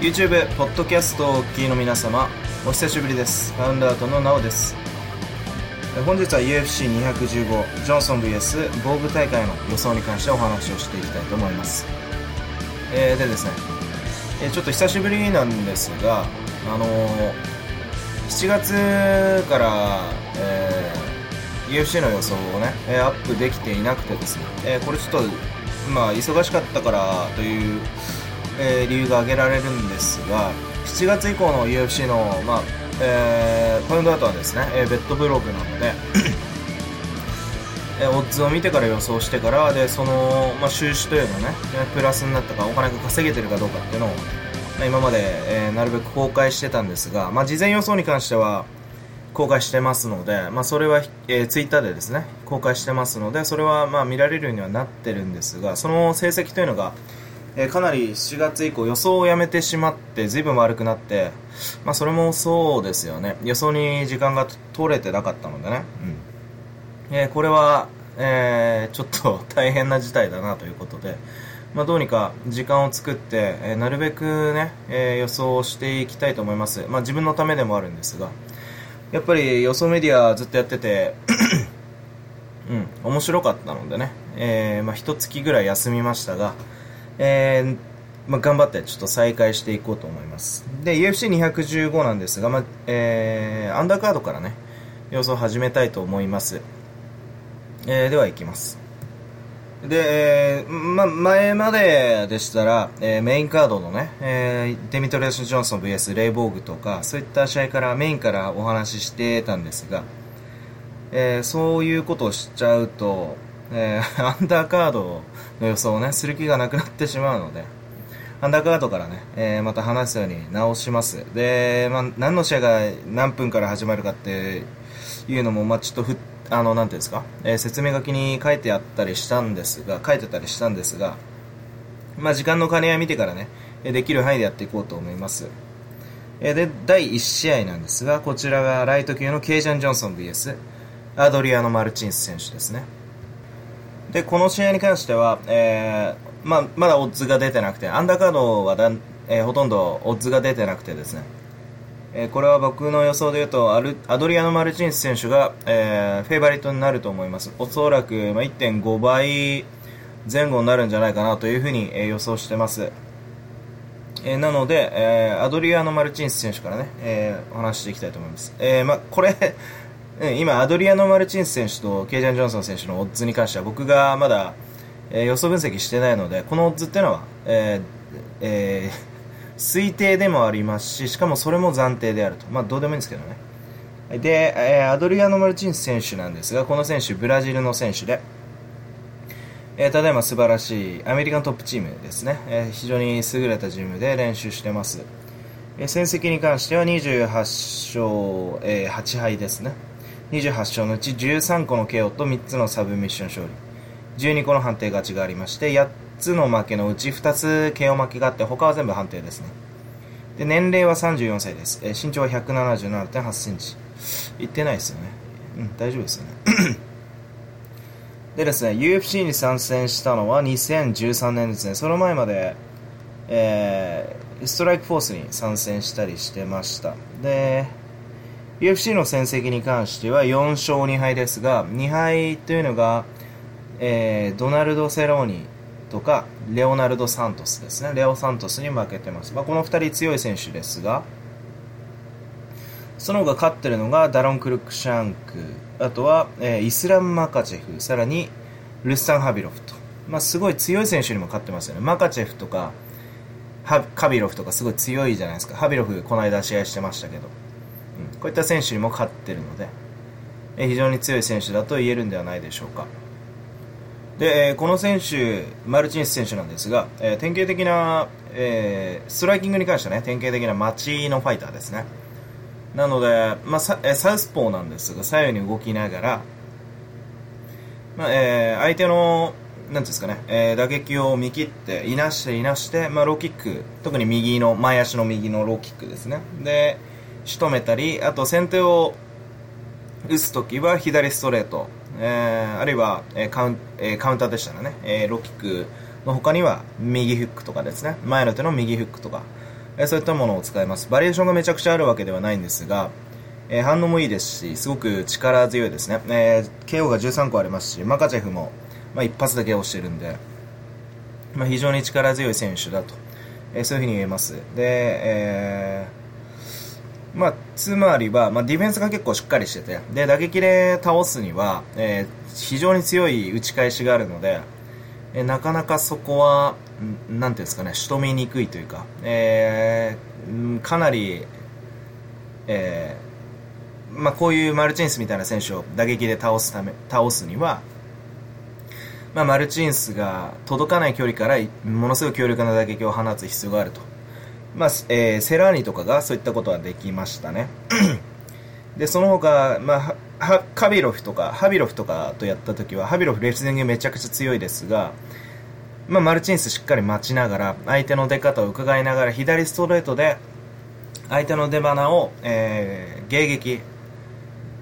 YouTube、ポッドキャストをお聞きの皆様、お久しぶりです。フウンダートのなおです。本日は UFC215 ジョンソン VS 防具大会の予想に関してお話をしていきたいと思います。えーでですね、えーちょっと久しぶりなんですが、あのー7月から、えー UFC の予想をね、えーアップできていなくてですね、えーこれちょっと、まあ、忙しかったからという、えー理由が挙げられるんですが、7月以降の UFC の、まあ、えーポイントアウトはですね、えーベッドブログなので、えーオッズを見てから予想してから、で、その、まあ、収支というのね、プラスになったか、お金が稼げてるかどうかっていうのを、まあ今まで、えーなるべく公開してたんですが、まあ、事前予想に関しては、公開してますので、まあ、それは、えー、ツイッターでですね公開してますのでそれはまあ見られるようにはなってるんですがその成績というのが、えーかなり7月以降予想をやめてしまって随分悪くなって、まあ、それもそうですよね。予想に時間が取れてなかったのでね、うん。えーこれは、えーちょっと大変な事態だなということで、まあ、どうにか時間を作って、えなるべくね、え予想をしていきたいと思います、まあ、自分のためでもあるんですが。やっぱり予想メディアずっとやっててうん面白かったのでね、えーまあ、一月ぐらい休みましたが、えーまあ、頑張ってちょっと再開していこうと思います。で UFC215 なんですが、まあえーアンダーカードからね予想を始めたいと思います、えーでは行きます。で、えーま、前まででしたら、えーメインカードのね、えーデミトリアス・ジョンソン VS レイボーグとか、そういった試合から、メインからお話ししてたんですが、えーそういうことをしちゃうと、えー アンダーカードの予想をね、する気がなくなってしまうので、アンダーカードからね、えーまた話すように直します。で、まあ、何の試合が何分から始まるかっていうのも、まあ、ちょっとふあの、なんていうんですか、えー説明書きに書いてあったりしたんですが、書いてたりしたんですが、まあ、時間の兼ね合い見てからね、できる範囲でやっていこうと思います。えーで、第1試合なんですが、こちらがライト級のケイジャン・ジョンソン VS アドリアノ・マルチンス選手ですね。で、この試合に関しては、えーまあ、まだオッズが出てなくて、アンダーカードはだん、えーほとんどオッズが出てなくてですね、えーこれは僕の予想で言うとアルアドリアノ・マルチンス選手が、えーフェイバリットになると思います。おそらく、まあ、1.5倍前後になるんじゃないかなというふうに、えー予想してます、えーなので、えーアドリアノ・マルチンス選手からね、えーお話していきたいと思います、えーまあ、これうん今アドリアノ・マルチンス選手とケイジャン・ジョンソン選手のオッズに関しては僕がまだ、えー予想分析してないのでこのオッズっていうのは、えーえー推定でもありますししかもそれも暫定であると。まあどうでもいいんですけどね。で、えーアドリアノ・マルチンス選手なんですがこの選手ブラジルの選手で、えーただいま素晴らしいアメリカントップチームですね、えー非常に優れたチームで練習してます、え戦績に関しては28勝、えー8敗ですね。28勝のうち13個の KO と3つのサブミッション勝利。12個の判定勝ちがありまして8つの負けのうち2つ KO 負けがあって他は全部判定ですね。で年齢は34歳です、えー身長は1 7 7 8センチ。いってないですよね。うん大丈夫ですよね。でですね UFC に参戦したのは2013年ですね。その前まで、えーストライクフォースに参戦したりしてました。で UFC の戦績に関しては4勝2敗ですが2敗というのが、えードナルド・セローニとかレオナルド・サントスですね。レオ・サントスに負けてます、まあ、この2人強い選手ですがその他勝ってるのがダロン・クルックシャンク。あとは、えーイスラム・マカチェフ。さらにルスタン・ハビロフと、まあ、すごい強い選手にも勝ってますよね。マカチェフとかハカビロフとかすごい強いじゃないですか。ハビロフこの間試合してましたけど、こういった選手にも勝ってるので、え非常に強い選手だと言えるんではないでしょうか。で、えこの選手マルチンス選手なんですが、え典型的な、えストライキングに関してはね典型的な待ちのファイターですね。なので、まあ、サウスポーなんですが左右に動きながら、まあえー相手のなんですかね、えー打撃を見切っていなしていなして、まあ、ローキック特に右の前足の右のローキックですね。で仕留めたりあと先手を打つときは左ストレート、えーあるいは、えカウンえーカウンターでしたらね、えローキックの他には右フックとかですね前の手の右フックとか、えそういったものを使います。バリエーションがめちゃくちゃあるわけではないんですが、え反応もいいですし、すごく力強いですね。えー、KO が13個ありますし、マカチェフも、まあ、一発で KO してるんで、まあ、非常に力強い選手だと、え、そういうふうに言えます。で、えー、まあ、つまりは、まあ、ディフェンスが結構しっかりしてて、で、打撃で倒すには、えー、非常に強い打ち返しがあるので、えー、なかなかそこは、なんていうんですかね、仕留めにくいというか、えー、かなり、えー、まあ、こういうマルチンスみたいな選手を打撃で倒すため、倒すには、まあ、マルチンスが届かない距離からものすごい強力な打撃を放つ必要があると。まあ、えー、セラーニとかがそういったことはできましたね。で、その他、まあ、カビロフとか、ハビロフとかとやった時は、ハビロフレスリングめちゃくちゃ強いですが、まあ、マルチンスしっかり待ちながら、相手の出方を伺いながら、左ストレートで、相手の出鼻を、えー、迎撃、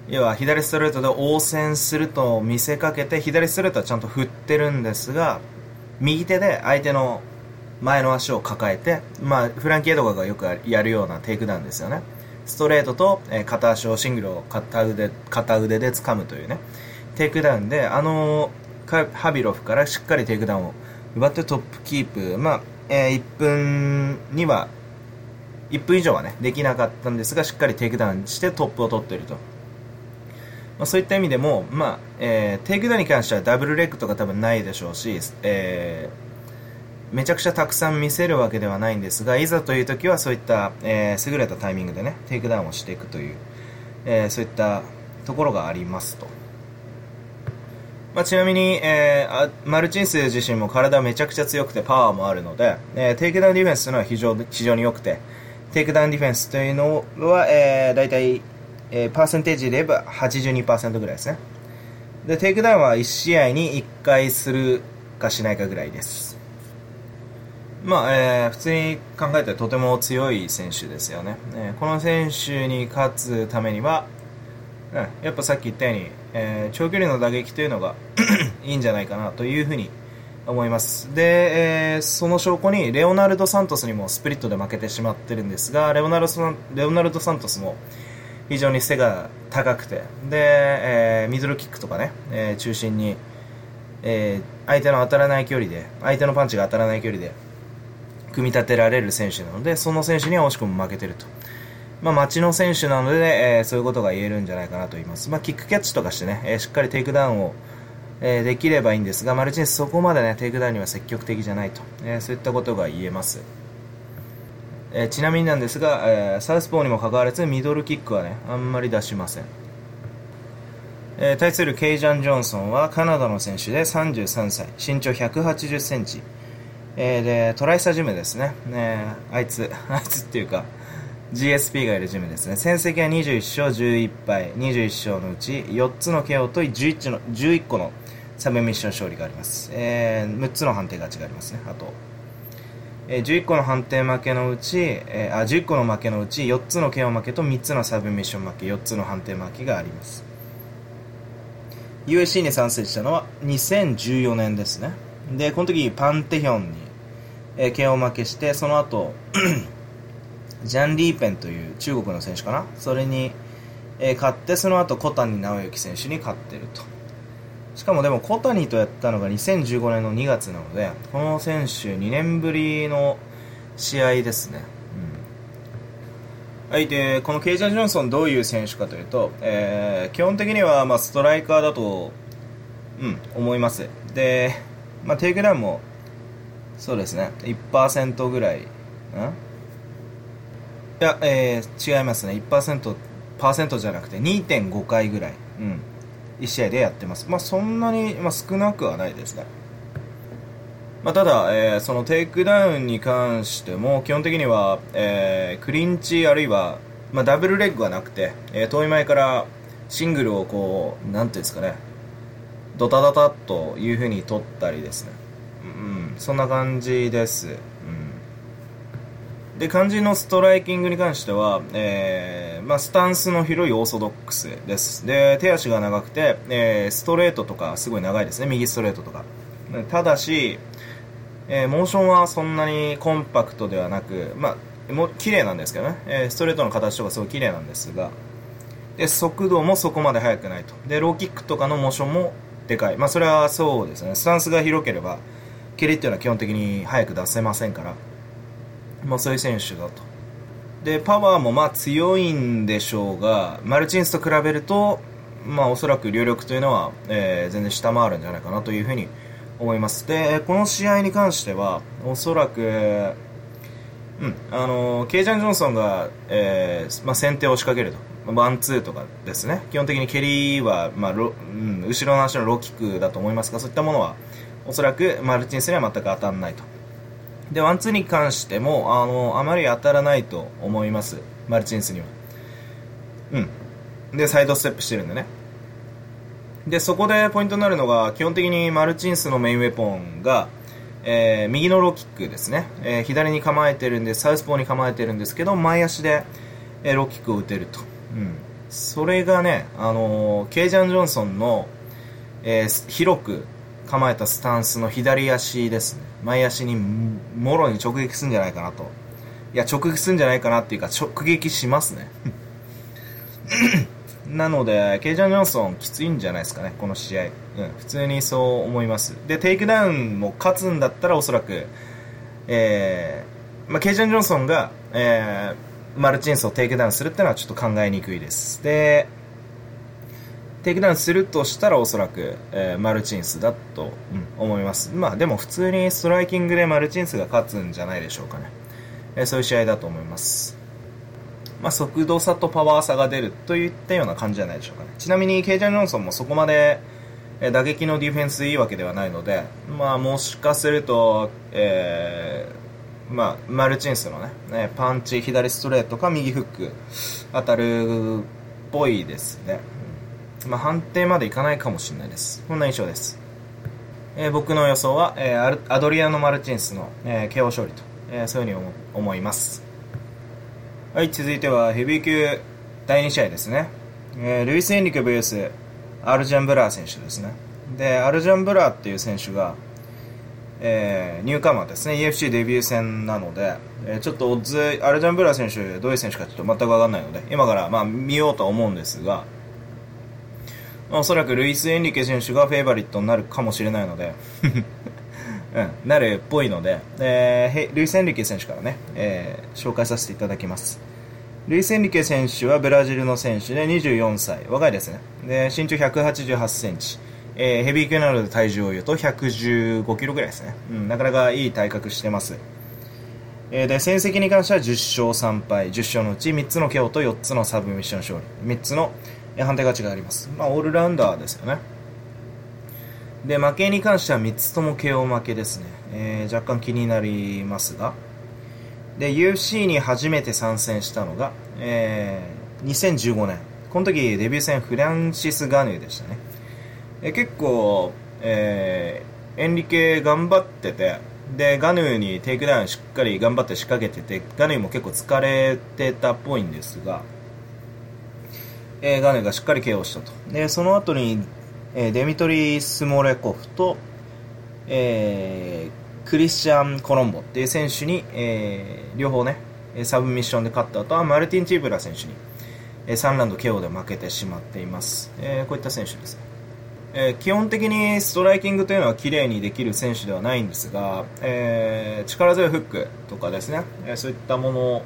要は左ストレートで応戦すると見せかけて左ストレートはちゃんと振ってるんですが右手で相手の前の足を抱えて、まあ、フランキーエドガーがよくやるようなテイクダウンですよね。ストレートと、え、片足をシングルを片腕片腕で掴むというね。テイクダウンであの、ハビロフからしっかりテイクダウンを奪ってトップキープ。まあ、えー、1分には1分以上はねできなかったんですがしっかりテイクダウンしてトップを取っていると。まあ、そういった意味でも、まあえー、テイクダウンに関してはダブルレッグとか多分ないでしょうし、えー、めちゃくちゃたくさん見せるわけではないんですがいざという時はそういった、えー、優れたタイミングでねテイクダウンをしていくという、えー、そういったところがありますと。まあ、ちなみに、えー、マルチンス自身も体めちゃくちゃ強くてパワーもあるので、えー、テイクダウンディフェンスというのは非常非常に良くてテイクダウンディフェンスというのは、えー、大体えー、パーセンテージで言えば82%ぐらいですね。で、テイクダウンは1試合に1回するかしないかぐらいです。まあ、えー、普通に考えたらとても強い選手ですよね。えー、この選手に勝つためには、うん、やっぱさっき言ったように、えー、長距離の打撃というのが いいんじゃないかなというふうに思います。で、えー、その証拠にレオナルド・サントスにもスプリットで負けてしまってるんですが、レオナルドレオナルド・サントスも非常に背が高くてで、えー、ミドルキックとかね、え、中心に、え、相手の当たらない距離で相手のパンチが当たらない距離で組み立てられる選手なのでその選手には惜しくも負けてると、まあ、待ちの選手なので、えー、そういうことが言えるんじゃないかなと言います、まあ、キックキャッチとかしてね、えー、しっかりテイクダウンを、えー、できればいいんですがマルチンスそこまでねテイクダウンには積極的じゃないと、えー、そういったことが言えます。えー、ちなみになんですが、えー、サウスポーにもかかわらずミドルキックはねあんまり出しません、えー、対するケイジャン・ジョンソンはカナダの選手で33歳。身長1 8 0センチ、えー、でトライスタージムですね。ねあいつ あいつっていうか GSP がいるジムですね。戦績は21勝11敗。21勝のうち4つの KO と 11, の11個のサブミッション勝利があります、えー、6つの判定勝ちがありますね。あとえー、11個の判定負けのうち、えー、あ11個の負けのうち4つの KO 負けと3つのサブミッション負け4つの判定負けがあります。USC に参戦したのは2014年ですね。でこの時パンテヒョンに、えー、KO 負けしてその後 ジャン・リーペンという中国の選手かな？それに、えー、勝ってその後小谷直之選手に勝ってると。しかもでも小谷とやったのが2015年の2月なのでこの選手2年ぶりの試合ですね、うん、はいでこのケイジャン・ジョンソンどういう選手かというと、えー、基本的にはまあストライカーだと、うん、思います。で、まあ、テイクダウンもそうですね。1%ぐらい。ん？いや、えー、違いますね。1%パーセントじゃなくて2.5回ぐらい、うん。1試合でやってます。まあ、そんなに、まあ、少なくはないですね。まあ、ただ、えー、そのテイクダウンに関しても基本的には、えー、クリンチあるいは、まあ、ダブルレッグはなくて、えー、遠い間からシングルをこうなんていうんですかね。ドタドタというふうに取ったりですね、うん、そんな感じです、うん、で肝心のストライキングに関しては、えーまあ、スタンスの広いオーソドックスです。で、手足が長くて、えー、ストレートとかすごい長いですね。右ストレートとか。ただし、えー、モーションはそんなにコンパクトではなく、まあ、も綺麗なんですけどね、え、ストレートの形とかすごい綺麗なんですが。で速度もそこまで速くないと。でローキックとかのモーションもでかい。まあそれはそうですね。スタンスが広ければ蹴りっていうのは基本的に速く出せませんから。まあそういう選手だと。でパワーもまあ強いんでしょうがマルチンスと比べるとまあおそらく流力というのは、えー、全然下回るんじゃないかなというふうに思います。でこの試合に関してはおそらくうん、あのケイジャン・ジョンソンが、えーまあ、先手を仕掛けると。ワンツーとかですね。基本的に蹴りは、まあうん、後ろの足のローキックだと思いますがそういったものはおそらくマルチンスには全く当たらないと。でワンツーに関してもあのあまり当たらないと思います。マルチンスには。うん。でサイドステップしてるんでね。でそこでポイントになるのが基本的にマルチンスのメインウェポンがえー、右のローキックですね、えー、左に構えてるんでサウスポーに構えてるんですけど前足で、えー、ローキックを打てると、うん、それがね、あのケイジャン・ジョンソンの、え広く構えたスタンスの左足ですね前足にもろに直撃するんじゃないかなといや直撃するんじゃないかなっていうか直撃しますね なので、ケイジャン・ジョンソンきついんじゃないですかね、この試合。うん、普通にそう思います。で、テイクダウンも勝つんだったらおそらく、えー、まあ、ケイジャン・ジョンソンが、えー、マルチンスをテイクダウンするっていうのはちょっと考えにくいです。で、テイクダウンするとしたらおそらく、えー、マルチンスだと、うん、思います。まあでも普通にストライキングでマルチンスが勝つんじゃないでしょうかね。えー、そういう試合だと思います。まあ、速度差とパワー差が出るといったような感じじゃないでしょうかね。ちなみにケイジャン・ジョンソンもそこまでえ打撃のディフェンスいいわけではないので、まあ、もしかすると、えー、まあ、マルチンスのね、ねパンチ、左ストレートか右フック当たるっぽいですね。まあ、判定までいかないかもしれないです。こんな印象です。えー、僕の予想は、えー、アドリアノ・マルチンスの、えー、KO 勝利と、えー、そういうふうに思います。はい、続いてはヘビー級第2試合ですね。えー、ルイス・エンリケ VS アルジャン・ブラー選手ですね。で、アルジャン・ブラーっていう選手が、えー、ニューカマーですね、EFC デビュー戦なので、えー、ちょっとオッズ、アルジャン・ブラー選手、どういう選手かちょっと全く分かんないので、今からまあ見ようと思うんですが、おそらくルイス・エンリケ選手がフェイバリットになるかもしれないので うん、なるっぽいので、えー、ルイス・エンリケ選手からね、えー、紹介させていただきます。ルイス・エンリケ選手はブラジルの選手で24歳、若いですね。で、身長188センチ。えー、ヘビー級なので体重を言うと115キロぐらいですね。うん、なかなかいい体格してます。えー、で、戦績に関しては10勝3敗、10勝のうち3つの KO と4つのサブミッション勝利、3つの判定勝ちがあります。まあ、オールラウンダーですよね。で、負けに関しては3つとも KO 負けですね。えー、若干気になりますが。で、UFC に初めて参戦したのが、えー、2015年。この時デビュー戦フランシス・ガヌーでしたね。え結構、えー、エンリケ頑張ってて、で、ガヌーにテイクダウンしっかり頑張って仕掛けてて、ガヌーも結構疲れてたっぽいんですが、えー、ガヌーがしっかり KO したと。で、その後にえー、デミトリー・スモレコフと、えー、クリスチャン・コロンボっていう選手に、えー、両方ね、サブミッションで勝った後はマルティン・チーブラ選手に、えー、3ラウンド KO で負けてしまっています。えー、こういった選手ですね。えー、基本的にストライキングというのは綺麗にできる選手ではないんですが、えー、力強いフックとかですね、えー、そういったもの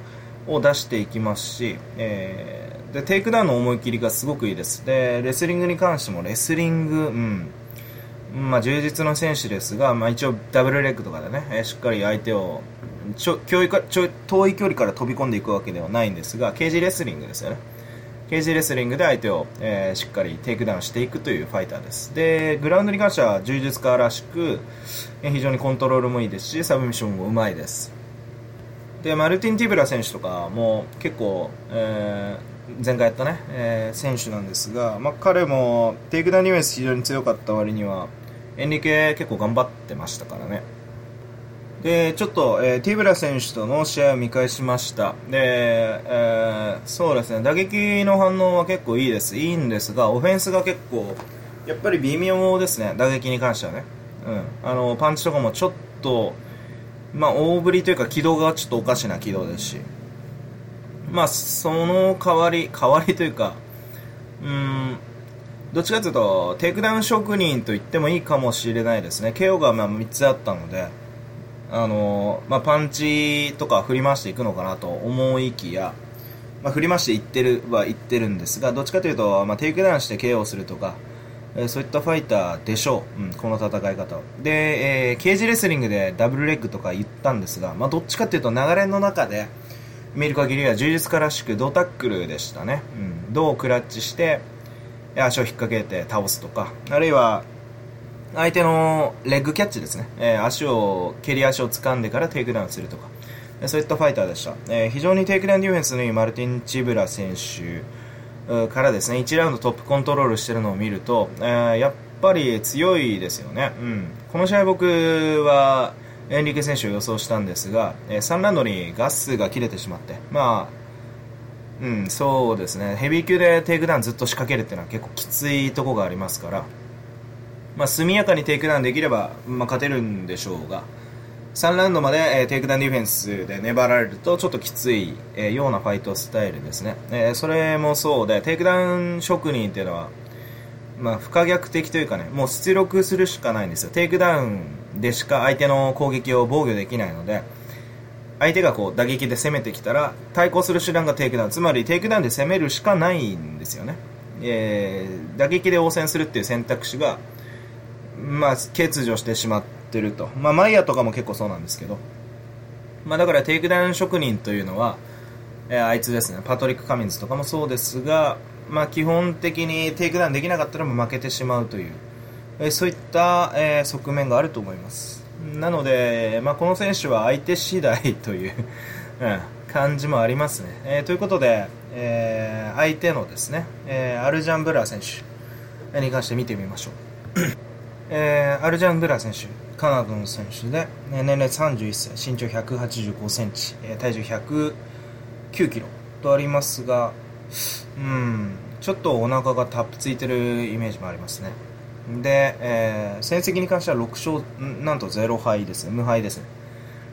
を出していきますし、えでテイクダウンの思い切りがすごくいいです。でレスリングに関してもレスリング、うん。まあ、柔術の選手ですが、まあ、一応ダブルレッグとかでね、えしっかり相手をちょ距離かちょ遠い距離から飛び込んでいくわけではないんですがケージレスリングですよね。ケージレスリングで相手を、えー、しっかりテイクダウンしていくというファイターです。でグラウンドに関しては柔術家らしく、え、非常にコントロールもいいですしサブミッションもうまいです。でマルティン・ティブラ選手とかも結構、えー前回やったね、えー、選手なんですが、まあ、彼もテイクダウンディフェンス非常に強かった割にはエンリケ結構頑張ってましたからね。でちょっと、えー、ティブラ選手との試合を見返しました。で、えー、そうですね。打撃の反応は結構いいです。いいんですがオフェンスが結構やっぱり微妙ですね。打撃に関してはね、うん、あのパンチとかもちょっとまあ、大振りというか軌道がちょっとおかしな軌道ですし、まあ、その代わり、代わりというか、うん、どっちかというと、テイクダウン職人と言ってもいいかもしれないですね。KO がまあ3つあったので、あのまあ、パンチとか振り回していくのかなと思いきや、まあ、振り回していってるは言ってるんですが、どっちかというと、まあ、テイクダウンして KO するとか、えー、そういったファイターでしょう、うん、この戦い方で、えー、ケージレスリングでダブルレッグとか言ったんですが、まあ、どっちかというと流れの中で見る限りは柔術家らしく胴タックルでしたね、うん、胴をクラッチして足を引っ掛けて倒すとか。あるいは相手のレッグキャッチですね、えー、足を蹴り足を掴んでからテイクダウンするとか。そういったファイターでした、えー、非常にテイクダウンディフェンスのいいマルティン・チブラ選手。からですね1ラウンドトップコントロールしてるのを見ると、えー、やっぱり強いですよね、うん、この試合僕はエンリケ選手を予想したんですが、えー、3ラウンドにガスが切れてしまってまあうん、そうですね。ヘビー級でテイクダウンずっと仕掛けるっていうのは結構きついとこがありますから、まあ、速やかにテイクダウンできれば、まあ、勝てるんでしょうが、3ラウンドまで、えー、テイクダウンディフェンスで粘られるとちょっときつい、えー、ようなファイトスタイルですね、えー、それもそうでテイクダウン職人っていうのは、まあ、不可逆的というかねもう出力するしかないんですよテイクダウンでしか相手の攻撃を防御できないので相手がこう打撃で攻めてきたら対抗する手段がテイクダウンつまりテイクダウンで攻めるしかないんですよね、えー、打撃で応戦するっていう選択肢がまあ欠如してしまってると。まあ、マイヤーとかも結構そうなんですけど。まあ、だからテイクダウン職人というのは、えー、あいつですね、パトリック・カミンズとかもそうですが、まあ、基本的にテイクダウンできなかったらも負けてしまうという、えー、そういった、えー、側面があると思います。なので、まあ、この選手は相手次第という うん、感じもありますね。えー、ということで、えー、相手のですね、えー、アルジャン・ブラー選手に関して見てみましょう。えー、アルジャン・ブラー選手、カナダの選手で、年齢31歳、身長185センチ、体重109キロとありますが、うん、ちょっとお腹がタップついてるイメージもありますね。で、えー、戦績に関しては6勝、なんと0敗ですね、無敗ですね。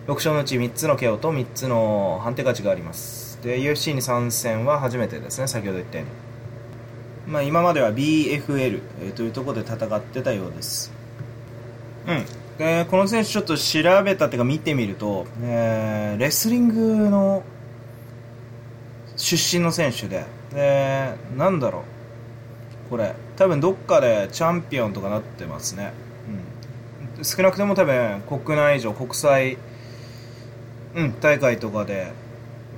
6勝のうち3つの KO と3つの判定勝ちがあります。で、UFC に参戦は初めてですね、先ほど言ったように。まあ、今までは BFL、えー、というところで戦ってたようです。うん。でこの選手ちょっと調べたっていうか見てみると、えー、レスリングの出身の選手ででなんだろう。これ多分どっかでチャンピオンとかなってますね、うん、少なくとも多分国内以上国際、うん、大会とかで、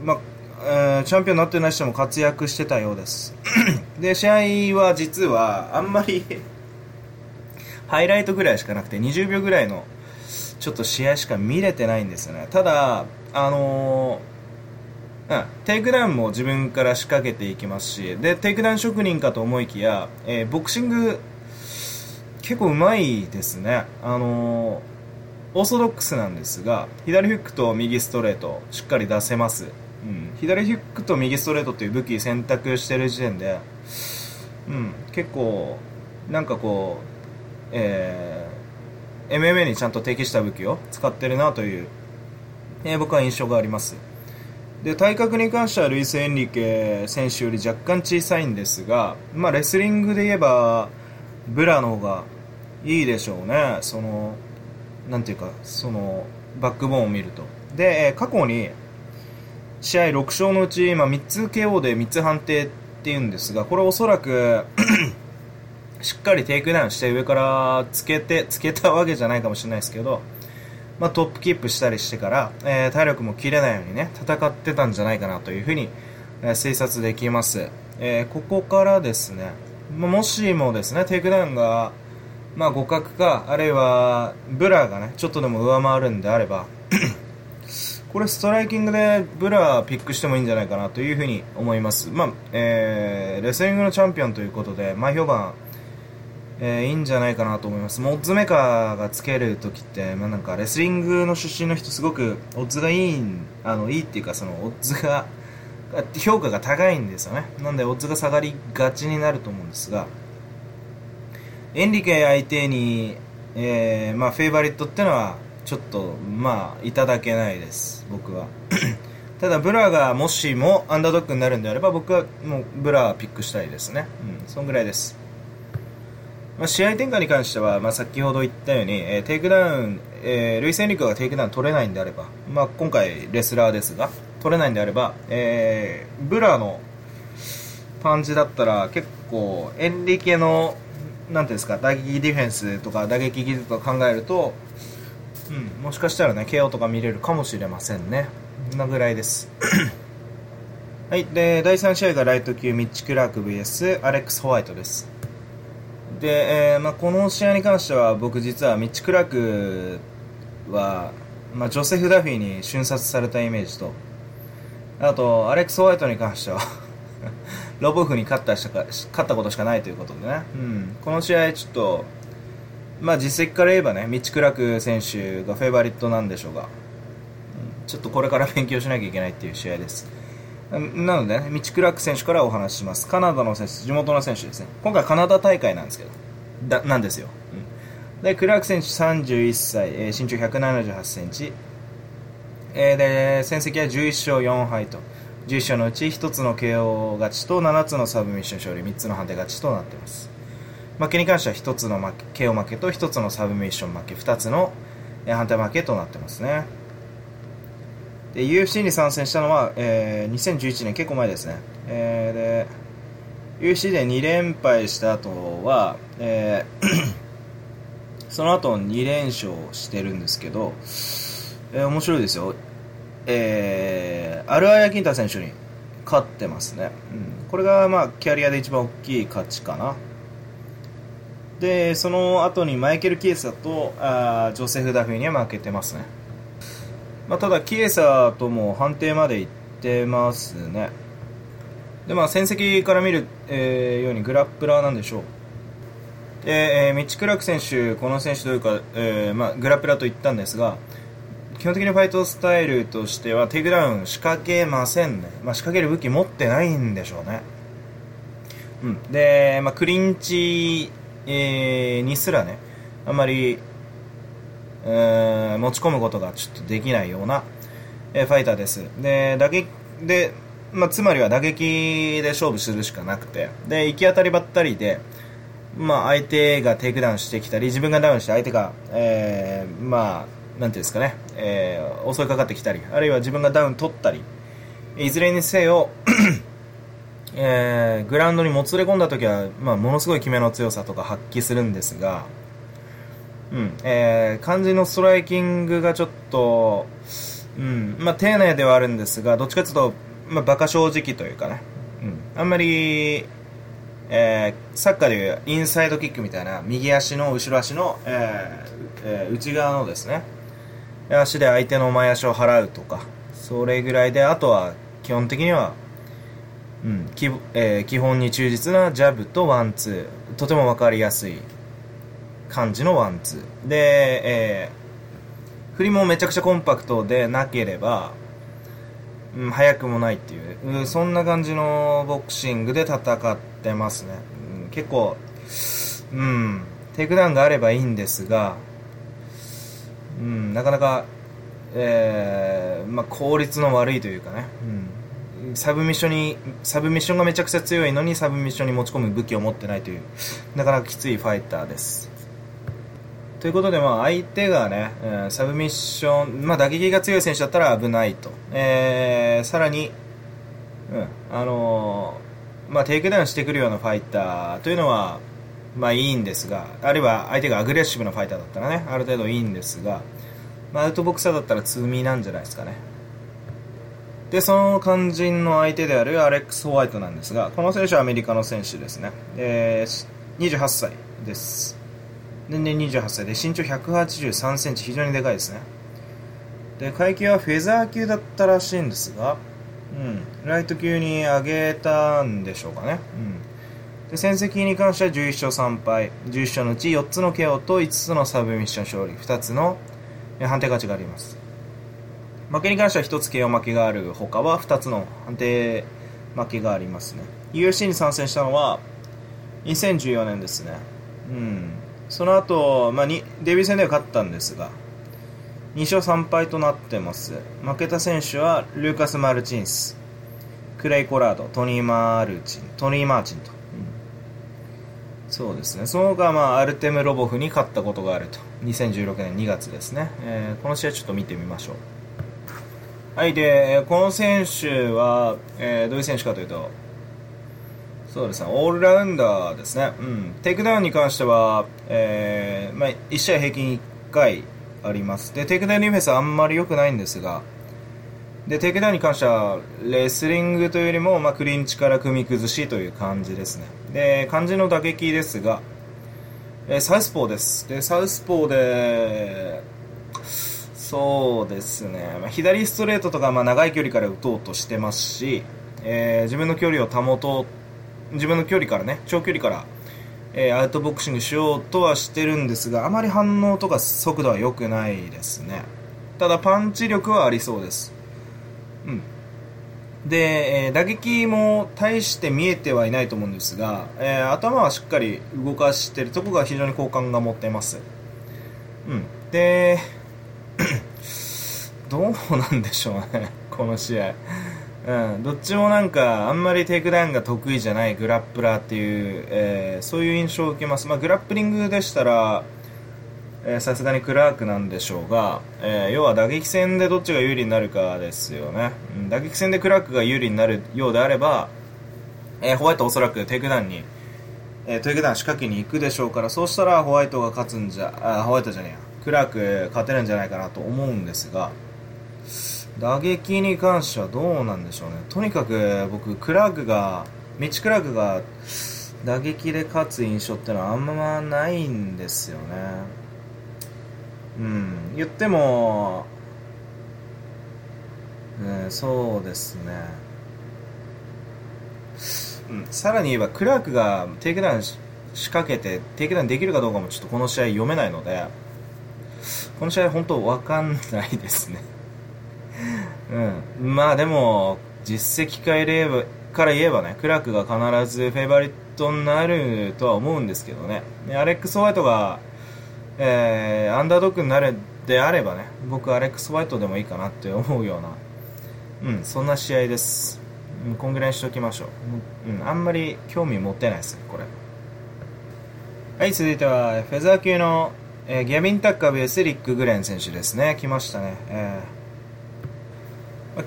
まえー、チャンピオンになってない人も活躍してたようです。で試合は実はあんまり ハイライトぐらいしかなくて20秒ぐらいのちょっと試合しか見れてないんですよね。ただあのー、テイクダウンも自分から仕掛けていきますしでテイクダウン職人かと思いきや、えー、ボクシング結構うまいですね。あのー、オーソドックスなんですが左フックと右ストレートしっかり出せます、うん、左フックと右ストレートという武器選択してる時点で、うん、結構なんかこうえー、MMA にちゃんと適した武器を使ってるなという、えー、僕は印象があります。で体格に関してはルイス・エンリケ選手より若干小さいんですが、まあ、レスリングで言えばブラの方がいいでしょうね。そのなんていうかそのバックボーンを見ると。で過去に試合6勝のうち、ま、3つ KO で3つ判定っていうんですがこれおそらく しっかりテイクダウンして上から漬けて、漬けたわけじゃないかもしれないですけど、まあ、トップキープしたりしてから、えー、体力も切れないようにね、戦ってたんじゃないかなというふうに、えー、推察できます。えー、ここからですね、まもしもですね、テイクダウンが、まあ、互角か、あるいは、ブラーがね、ちょっとでも上回るんであれば、これストライキングでブラーピックしてもいいんじゃないかなというふうに思います。まあ、えー、レスリングのチャンピオンということで、前評判、えー、いいんじゃないかなと思います。オッズメーカーがつけるときって、まあ、なんかレスリングの出身の人すごくオッズがいい、あの、いいっていうかそのオッズが、評価が高いんですよね。なんでオッズが下がりがちになると思うんですが、エンリケ相手に、えー、まあフェイバリットっていうのは、ちょっとまあいただけないです僕は ただブラがもしもアンダードッグになるんであれば僕はもうブラはピックしたいですねうんそんぐらいですまあ、試合展開に関しては、まあ、先ほど言ったように、えー、テイクダウン、えー、ルイス・エンリケがテイクダウン取れないんであれば、まあ、今回レスラーですが取れないんであれば、えー、ブラのパンチだったら結構エンリケのなんていうんですか打撃ディフェンスとか打撃技術とか考えると、うん、もしかしたらね KO とか見れるかもしれませんね。なぐらいです。はいで第3試合がライト級ミッチ・クラーク VS アレックス・ホワイトですで、えーまあ、この試合に関しては僕実はミッチ・クラークは、まあ、ジョセフ・ダフィーに瞬殺されたイメージとあとアレックス・ホワイトに関しては ロボフに勝ったしか勝ったことしかないということでね、うん、この試合ちょっと、まあ、実績から言えばねミッチ・クラーク選手がフェイバリットなんでしょうが、うん、ちょっとこれから勉強しなきゃいけないっていう試合です。なので、ね、ミチ・クラーク選手からお話しします。カナダの選手地元の選手ですね。今回カナダ大会なんですけど。だなんですよ、うん、でクラーク選手31歳、えー、身長1 7 8センチ。えー、で戦績は11勝4敗と。11勝のうち1つの KO 勝ちと7つのサブミッション勝利。3つの判定勝ちとなっています。負けに関しては1つの負け KO 負けと1つのサブミッション負け。2つの判定負けとなってますね。で UFC に参戦したのは、えー、2011年結構前ですね、えー、で UFC で2連敗した後は、えー その後2連勝してるんですけど、えー、面白いですよ。えー、アルアヤ・キンタ選手に勝ってますね、うん、これが、まあ、キャリアで一番大きい勝ちかな。でその後にマイケル・キエサとあジョセフ・ダフィーには負けてますね、まあ、ただキエサとも判定までいってますね。でまあ戦績から見る、えー、ようにグラップラーなんでしょう。で、えー、ミッチ・クラーク選手、この選手というか、えーまあ、グラップラーと言ったんですが、基本的にファイトスタイルとしてはテイクダウン仕掛けませんね、まあ、仕掛ける武器持ってないんでしょうね、うん、で、まあ、クリンチ、えー、にすらねあんまり、え、持ち込むことがちょっとできないような、え、ファイターです。で打撃で、まあ、つまりは打撃で勝負するしかなくて。で行き当たりばったりでまあ、相手がテイクダウンしてきたり自分がダウンして相手が、えー、まあなんていうんですかね、えー、襲いかかってきたりあるいは自分がダウン取ったりいずれにせよ えー、グラウンドにもつれ込んだ時は、まあ、ものすごい極めの強さとか発揮するんですが、うん。えー、肝心のストライキングがちょっと、うん。まあ、丁寧ではあるんですがどっちかというと、まあ、馬鹿正直というかね、うん、あんまり、えー、サッカーでいうインサイドキックみたいな右足の後ろ足の、えーえー、内側のですね。足で相手の前足を払うとかそれぐらいであとは基本的には、うんきえー、基本に忠実なジャブとワンツー。とても分かりやすい感じのワンツー。で、えー、振りもめちゃくちゃコンパクトでなければ、うん、速くもないっていう、うん、そんな感じのボクシングで戦ってますね、うん、結構うんテイクダウンがあればいいんですがうん、なかなか、えーまあ、効率の悪いというかね、うん、サブミッションにサブミッションがめちゃくちゃ強いのにサブミッションに持ち込む武器を持ってないというなかなかきついファイターです。ということで、まあ、相手がね、えー、サブミッション、まあ、打撃が強い選手だったら危ないと、えー、さらに、うんあのー、まあ、テイクダウンしてくるようなファイターというのはまあいいんですが、あるいは相手がアグレッシブなファイターだったらね、ある程度いいんですが、まあ、アウトボクサーだったらツーミーなんじゃないですかね。で、その肝心の相手であるアレックス・ホワイトなんですが、この選手はアメリカの選手ですね。えー、28歳です。年齢28歳。で身長183センチ、非常にでかいですね。で、階級はフェザー級だったらしいんですが、うん、ライト級に上げたんでしょうかね。うん。で戦績に関しては11勝3敗。11勝のうち4つの KO と5つのサブミッション勝利。2つの判定勝ちがあります。負けに関しては1つ KO 負けがある他は2つの判定負けがありますね。UFC に参戦したのは2014年ですね。うん。その後、まあ、にデビュー戦では勝ったんですが、2勝3敗となってます。負けた選手はルーカス・マルチンスクレイ・コラードトニー・マルチントニー・マーチンと、うん、そうですね。その他、まあ、アルテム・ロボフに勝ったことがあると。2016年2月ですね、えー、この試合ちょっと見てみましょう。はいでこの選手は、えー、どういう選手かというとそうですね、オールラウンダーですね。うん。テイクダウンに関しては、えー、まあ、1試合平均1回あります。で、テイクダウンディフェンスはあんまり良くないんですが、で、テイクダウンに関しては、レスリングというよりも、まあ、クリンチから組み崩しという感じですね。で、肝心の打撃ですが、えー、サウスポーです。で、サウスポーで、そうですね、まあ、左ストレートとか、まあ、長い距離から打とうとしてますし、えー、自分の距離を保とう自分の距離からね、長距離から、えー、アウトボクシングしようとはしてるんですが、あまり反応とか速度は良くないですね。ただパンチ力はありそうです。うん。で、えー、打撃も大して見えてはいないと思うんですが、えー、頭はしっかり動かしてるとこが非常に好感が持ってます。うん。で、どうなんでしょうね、この試合。うん、どっちもなんかあんまりテイクダウンが得意じゃないグラップラーっていう、えー、そういう印象を受けます、まあ、グラップリングでしたらさすがにクラークなんでしょうが、えー、要は打撃戦でどっちが有利になるかですよね、うん、打撃戦でクラークが有利になるようであれば、えー、ホワイトおそらくテイクダウンに、えー、テイクダウン仕掛けに行くでしょうからそうしたらホワイトが勝つんじゃあホワイトじゃねえや。クラーク勝てるんじゃないかなと思うんですが打撃に関してはどうなんでしょうね。とにかく僕、クラークが、ミッチ・クラークが打撃で勝つ印象ってのはあんまないんですよね。うん。言っても、ね、そうですね。うん、さらに言えば、クラークがテイクダウン仕掛けて、テイクダウンできるかどうかもちょっとこの試合読めないので、この試合本当わかんないですね。うん、まあでも実績から言えばから言えばねクラークが必ずフェイバリットになるとは思うんですけどね。アレックス・ホワイトが、えー、アンダードッグになるであればね僕アレックス・ホワイトでもいいかなって思うような、うん、そんな試合です、こんぐらいにしておきましょう、うん、あんまり興味持ってないですねこれ。はい続いてはフェザー級の、えー、ギャビン・タッカー VS リック・グレン選手ですね。来ましたね、えー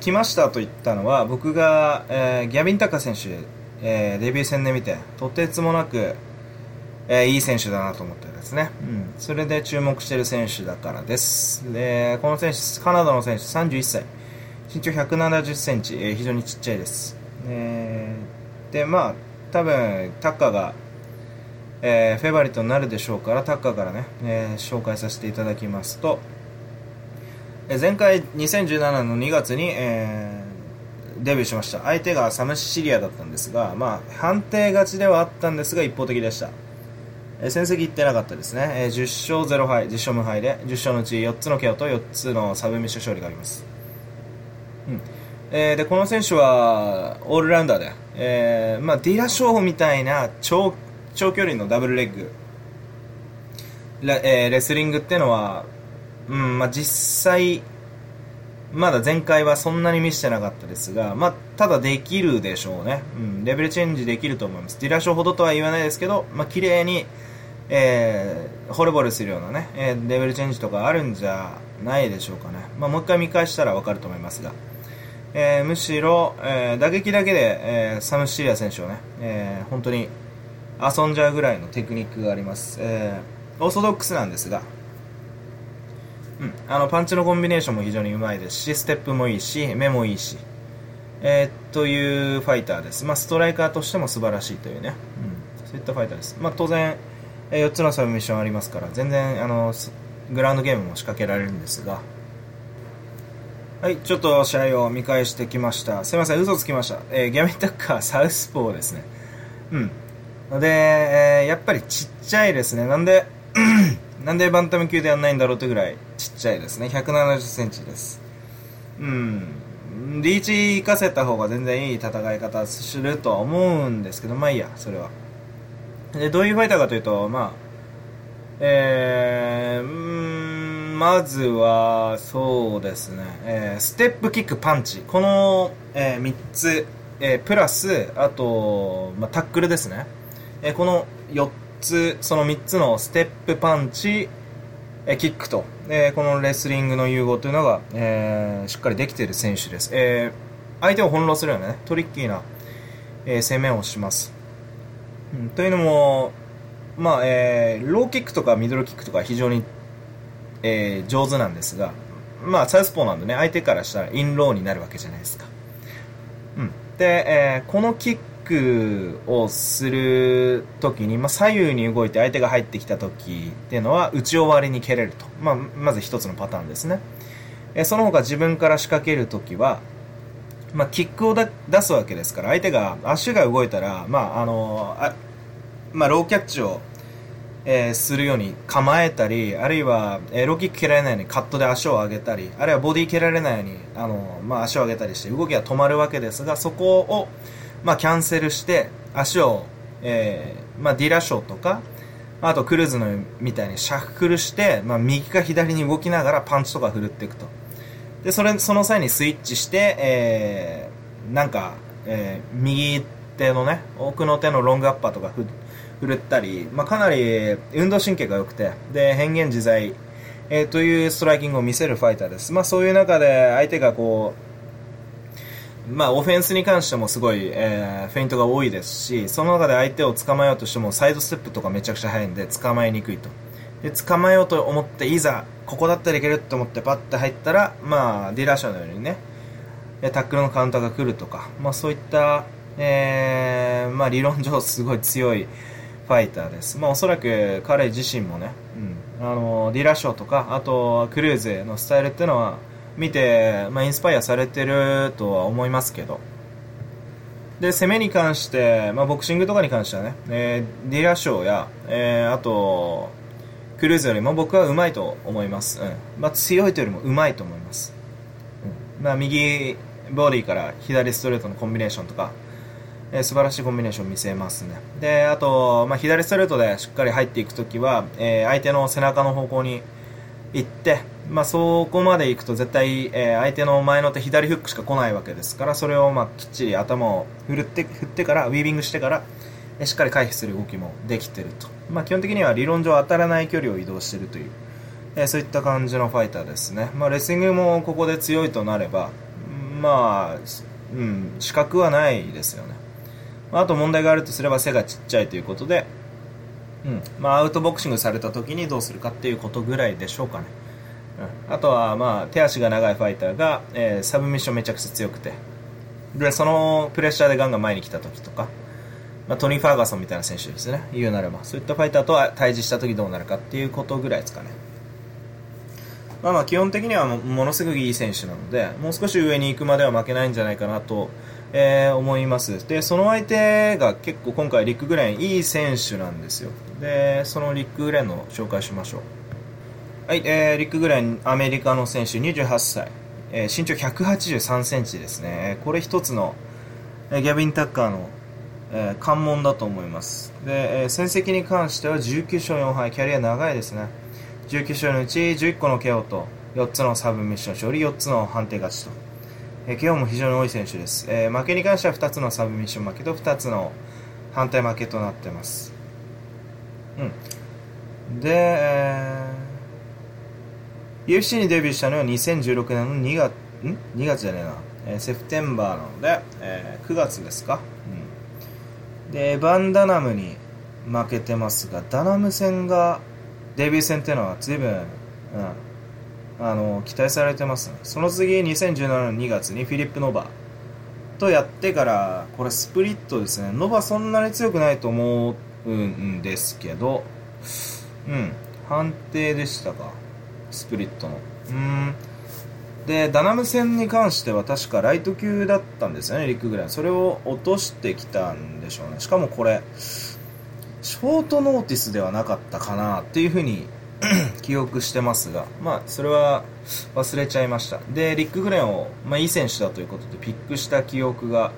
来ましたと言ったのは僕が、えー、ギャビン・タカ選手、えー、デビュー戦で見てとてつもなく、えー、いい選手だなと思ってですね、うん、それで注目している選手だからです。でこの選手カナダの選手31歳身長1 7 0センチ、えー、非常にちっちゃいです、えー、でまあ多分タッカーがえー、フェバリットになるでしょうからタッカーからね、えー、紹介させていただきますと、前回2017の2月に、えー、デビューしました。相手がサムシリアだったんですが、まあ、判定勝ちではあったんですが一方的でした、えー、戦績いってなかったですね、えー、10勝0敗10勝無敗で10勝のうち4つの KO と4つのサブミッション勝利があります、うん。えー、でこの選手はオールラウンダーで、えーまあ、ディラ・ショーみたいな長長距離のダブルレッグレ,、えー、レスリングっていうのはうんまあ、実際、まだ前回はそんなに見せてなかったですが、まあ、ただできるでしょうね、うん、レベルチェンジできると思います、ディラショほどとは言わないですけど、まあ綺麗に、えー、惚れ惚れするようなね、えー、レベルチェンジとかあるんじゃないでしょうかね、まあ、もう一回見返したらわかると思いますが、えー、むしろ、えー、打撃だけで、えー、サム・シリア選手をね、えー、本当に遊んじゃうぐらいのテクニックがあります、えー、オーソドックスなんですが、うん、あのパンチのコンビネーションも非常にうまいですしステップもいいし目もいいし、えー、というファイターです、まあ、ストライカーとしても素晴らしいというね、うん、そういったファイターです、まあ、当然、えー、4つのサブミッションありますから全然あのグラウンドゲームも仕掛けられるんですが。はいちょっと試合を見返してきました。すいません嘘つきました、えー、ギャミタッカーサウスポーですね。うん。で、えー、やっぱりちっちゃいですね。なんで なんでバンタム級でやんないんだろうってぐらい。ちっちゃいですね。170センチです。うん。リーチ行かせた方が全然いい戦い方するとは思うんですけど、まあいいや、それは。で、どういうファイターかというと、まあ、えー、んまずはそうですね、えーステップキックパンチこの、え3つ、えープラスあと、まあ、タックルですね、えーこの4つその3つのステップパンチ、えキックと、えこのレスリングの融合というのが、えしっかりできている選手です、え相手を翻弄するようなねトリッキーな、え攻めをします、うんというのもまあえーローキックとかミドルキックとか非常に、えー上手なんですが、まあ、サウスポーなんでね相手からしたらインローになるわけじゃないですか、うん、で、えーこのキッックをするときに、まあ、左右に動いて相手が入ってきたときっていうのは内終わりに蹴れると、まあ、まず一つのパターンですね、えその他自分から仕掛けるときはまあ、キックを出すわけですから相手が足が動いたら、まああのあまあ、ローキャッチを、えーするように構えたりあるいは、えーローキック蹴られないようにカットで足を上げたりあるいはボディ蹴られないようにあの、まあ、足を上げたりして動きが止まるわけですがそこを、まあ、キャンセルして足を、えーまあ、ディラショーとかあとクルーズのみたいにシャッフルして、まあ、右か左に動きながらパンチとか振るっていくと。でそれその際にスイッチして、えーなんか、えー右手のね奥の手のロングアッパーとか振るったり、まあ、かなり運動神経が良くてで変幻自在、えーというストライキングを見せるファイターです、まあ、そういう中で相手がこうまあ、オフェンスに関してもすごい、えーフェイントが多いですしその中で相手を捕まえようとしてもサイドステップとかめちゃくちゃ速いんで捕まえにくいと。で捕まえようと思っていざここだったらいけると思ってパッて入ったら、まあ、ディラショーのようにねタックルのカウンターが来るとか、まあ、そういった、えーまあ、理論上すごい強いファイターです、まあ、おそらく彼自身もね、うん、あのディラーショーとかあとクルーズのスタイルっていうのは見て、まあ、インスパイアされてるとは思いますけど。で攻めに関して、まあ、ボクシングとかに関してはね、えーディラショーや、えーあとクルーズよりも僕はうまいと思います、うん。まあ、強いというよりもうまいと思います、うん。まあ、右ボディから左ストレートのコンビネーションとか、えー素晴らしいコンビネーション見せますね。であと、まあ、左ストレートでしっかり入っていくときは、えー相手の背中の方向に行って、まあ、そこまで行くと絶対、えー相手の前の手左フックしか来ないわけですからそれを、まあ、きっちり頭を振って振ってからウィービングしてからえしっかり回避する動きもできてると、まあ、基本的には理論上当たらない距離を移動しているという、えーそういった感じのファイターですね、まあ、レスリングもここで強いとなればまあ、うん、資格はないですよね。まあと問題があるとすれば背がちっちゃいということでうん。まあ、アウトボクシングされた時にどうするかっていうことぐらいでしょうかね、うん、あとは、まあ、手足が長いファイターが、えーサブミッションめちゃくちゃ強くて。でそのプレッシャーでガンガン前に来た時とか、まあ、トニー・ファーガソンみたいな選手ですね。言うなれば。そういったファイターと対峙した時どうなるかっていうことぐらいですかね。まあまあ基本的にはものすごくいい選手なのでもう少し上に行くまでは負けないんじゃないかなと、えー思います。でその相手が結構今回リック・グレンいい選手なんですよ。でそのリック・グレンの紹介しましょう。はい、えーリック・グレンアメリカの選手28歳、えー身長183センチですね。これ一つの、えーギャビン・タッカーの、えー関門だと思います。で、えー戦績に関しては19勝4敗。キャリア長いですね。19勝のうち11個の KO と4つのサブミッション勝利4つの判定勝ちと、えー KO も非常に多い選手です、えー負けに関しては2つのサブミッション負けと2つの判定負けとなってます。うん。で、えー UFC にデビューしたのは2016年の2月ん？2月じゃねえな、えーセプテンバーなので、えー9月ですか、うん、でバンダナムに負けてますがダナム戦がデビュー戦っていうのは随分、うん、あの期待されてます。その次2017年2月にフィリップ・ノバ。とやってからこれスプリットですね。ノバそんなに強くないと思うんですけどうん。判定でしたか。スプリットの。うん。でダナム戦に関しては確かライト級だったんですよねリックぐらいそれを落としてきたんでしょうね。しかもこれショートノーティスではなかったかなっていうふうに 記憶してますがまあそれは忘れちゃいましたでリック・グレンを、まあ、いい選手だということでピックした記憶が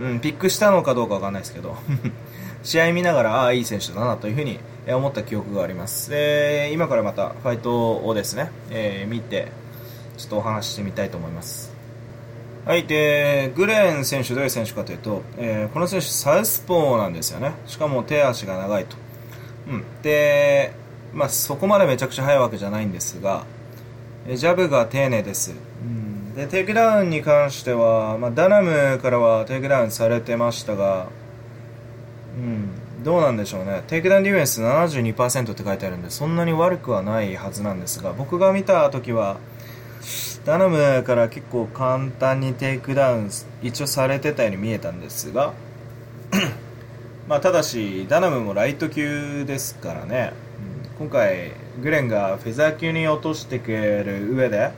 うんピックしたのかどうかわかんないですけど 試合見ながら、ああ、いい選手だなというふうに思った記憶があります。で、今からまたファイトをですね、えー、見て、ちょっとお話ししてみたいと思います。はい、で、グレン選手どういう選手かというと、えー、この選手サウスポーなんですよね。しかも手足が長いと。うん。で、まあそこまでめちゃくちゃ速いわけじゃないんですが、ジャブが丁寧です。うん、で、テイクダウンに関しては、まあ、ダナムからはテイクダウンされてましたが、うん、どうなんでしょうね。テイクダウンディフェンス72%って書いてあるんで、そんなに悪くはないはずなんですが、僕が見た時は、ダナムから結構簡単にテイクダウン一応されてたように見えたんですがまあただしダナムもライト級ですからね、今回グレンがフェザー級に落としてくれる上で、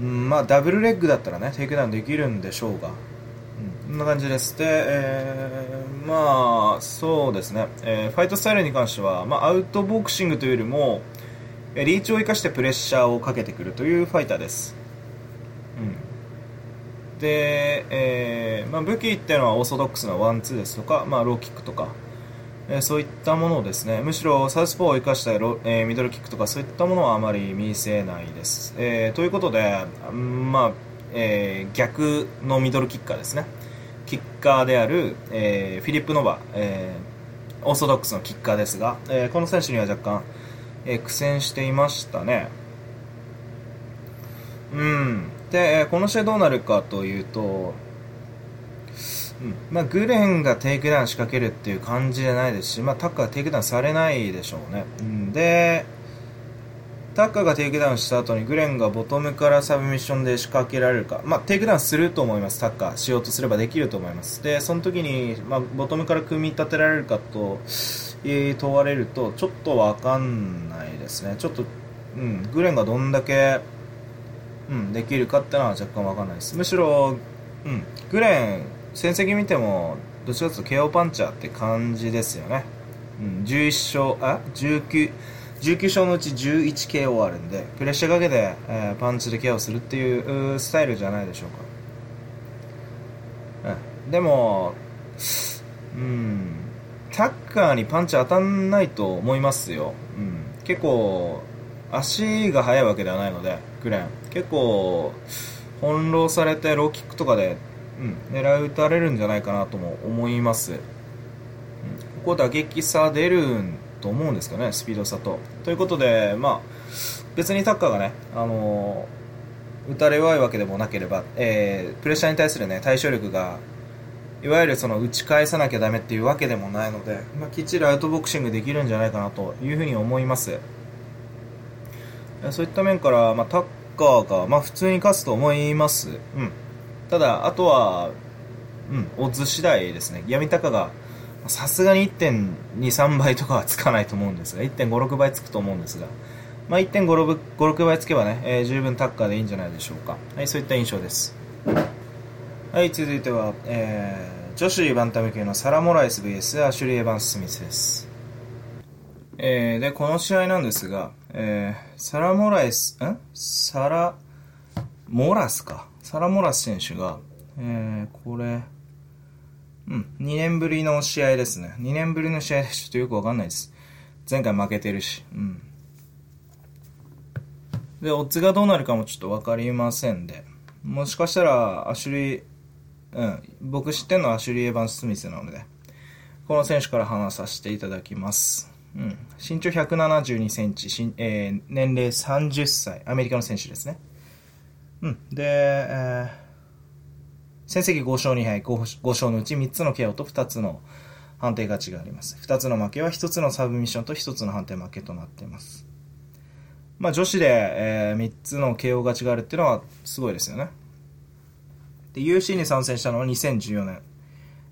うん、まあダブルレッグだったらねテイクダウンできるんでしょうが、うん、こんな感じです。で、えー、まあそうですね、えー、ファイトスタイルに関しては、まあ、アウトボクシングというよりもリーチを生かしてプレッシャーをかけてくるというファイターです、うん、で、えーまあ、武器っていうのはオーソドックスなワンツーですとか、まあ、ローキックとか、えー、そういったものをですねむしろサウスポーを生かしたロ、えー、ミドルキックとかそういったものはあまり見せないです、えー、ということで、まあえー、逆のミドルキッカーですねキッカーである、えー、フィリップ・ノバ、えー、オーソドックスのキッカーですが、えー、この選手には若干え苦戦していましたね。うん。で、この試合どうなるかというと、まあ、グレンがテイクダウン仕掛けるっていう感じじゃないですし、まあ、タッカーはテイクダウンされないでしょうね。うん、で、タッカーがテイクダウンした後にグレンがボトムからサブミッションで仕掛けられるか、まあ、テイクダウンすると思います、タッカー。しようとすればできると思います。で、その時に、まあ、ボトムから組み立てられるかと、えー、問われると、ちょっとわかんないですね。ちょっと、うん、グレンがどんだけ、うん、できるかってのは若干わかんないです。むしろ、うん、グレン、戦績見ても、どちらかというと KO パンチャーって感じですよね。うん、11勝、あ ?19、19勝のうち 11KO あるんで、プレッシャーかけて、えー、パンチで KO するっていうスタイルじゃないでしょうか。うん、でも、うん、タッカーにパンチ当たんないと思いますよ。うん。結構、足が速いわけではないので、クレーン。結構、翻弄されてローキックとかで、うん、狙い撃たれるんじゃないかなとも思います。うん、ここ打撃差出ると思うんですかね、スピード差と。ということで、まあ、別にタッカーがね、あのー、打たれ弱いわけでもなければ、えー、プレッシャーに対するね、対処力がいわゆるその打ち返さなきゃダメっていうわけでもないので、まあ、きっちりアウトボクシングできるんじゃないかなというふうに思いますそういった面から、まあ、タッカーが、まあ、普通に勝つと思います、うん、ただあとは、うん、オッズ次第ですね闇高がさすがに1.23倍とかはつかないと思うんですが1.56倍つくと思うんですが、まあ、1.56倍つけばね、えー、十分タッカーでいいんじゃないでしょうか、はい、そういった印象ですはい、続いては、えー、女子バンタム級のサラ・モライス VS アシュリー・エヴァンス・スミスです。えー、で、この試合なんですが、えー、サラ・モライス、ん？サラ、モラスか。サラ・モラス選手が、えー、これ、うん、2年ぶりの試合ですね。2年ぶりの試合でちょっとよくわかんないです。前回負けてるし、うん。で、オッズがどうなるかもちょっとわかりませんで、もしかしたら、アシュリー、うん、僕知ってるのはアシュリー・エヴァンス・スミスなので、この選手から話させていただきます。うん、身長172センチ、えー、年齢30歳、アメリカの選手ですね。うん、で、えー、戦績5勝2敗5、5勝のうち3つの KO と2つの判定勝ちがあります。2つの負けは1つのサブミッションと1つの判定負けとなっています。まあ女子で、えー、3つの KO 勝ちがあるっていうのはすごいですよね。で、UC に参戦したのは2014年、